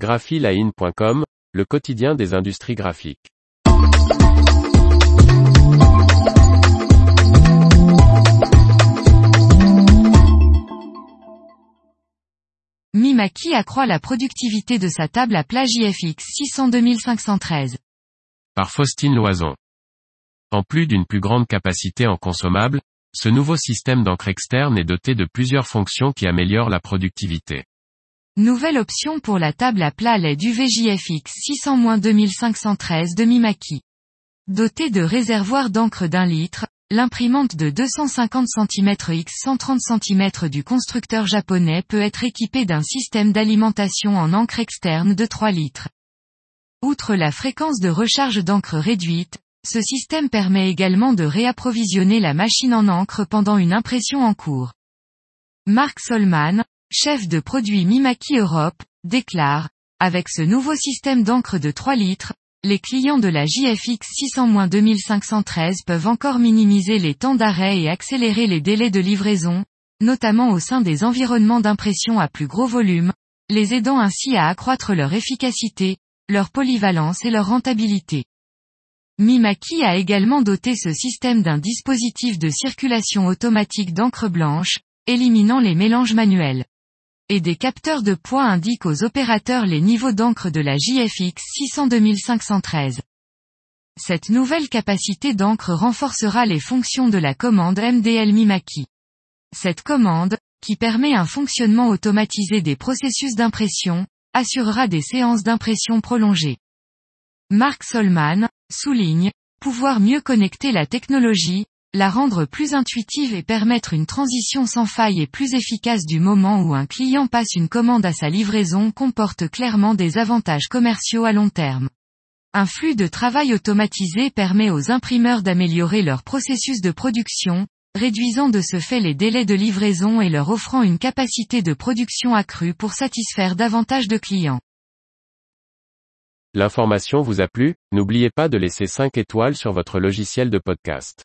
graphiline.com, le quotidien des industries graphiques. Mimaki accroît la productivité de sa table à plat JFX 600 2513. Par Faustine Loison. En plus d'une plus grande capacité en consommable, ce nouveau système d'encre externe est doté de plusieurs fonctions qui améliorent la productivité. Nouvelle option pour la table à plat LED UVJFX 600-2513 de Mimaki. Dotée de réservoir d'encre d'un litre, l'imprimante de 250 cm x 130 cm du constructeur japonais peut être équipée d'un système d'alimentation en encre externe de 3 litres. Outre la fréquence de recharge d'encre réduite, ce système permet également de réapprovisionner la machine en encre pendant une impression en cours. Marc Solman, chef de produit Mimaki Europe, déclare, avec ce nouveau système d'encre de 3 litres, les clients de la JFX 600-2513 peuvent encore minimiser les temps d'arrêt et accélérer les délais de livraison, notamment au sein des environnements d'impression à plus gros volume, les aidant ainsi à accroître leur efficacité, leur polyvalence et leur rentabilité. Mimaki a également doté ce système d'un dispositif de circulation automatique d'encre blanche, éliminant les mélanges manuels. Et des capteurs de poids indiquent aux opérateurs les niveaux d'encre de la JFX 600 2513. Cette nouvelle capacité d'encre renforcera les fonctions de la commande MDL Mimaki. Cette commande, qui permet un fonctionnement automatisé des processus d'impression, assurera des séances d'impression prolongées. Mark Solman, souligne, pouvoir mieux connecter la technologie, la rendre plus intuitive et permettre une transition sans faille et plus efficace du moment où un client passe une commande à sa livraison comporte clairement des avantages commerciaux à long terme. Un flux de travail automatisé permet aux imprimeurs d'améliorer leur processus de production, réduisant de ce fait les délais de livraison et leur offrant une capacité de production accrue pour satisfaire davantage de clients. L'information vous a plu, n'oubliez pas de laisser 5 étoiles sur votre logiciel de podcast.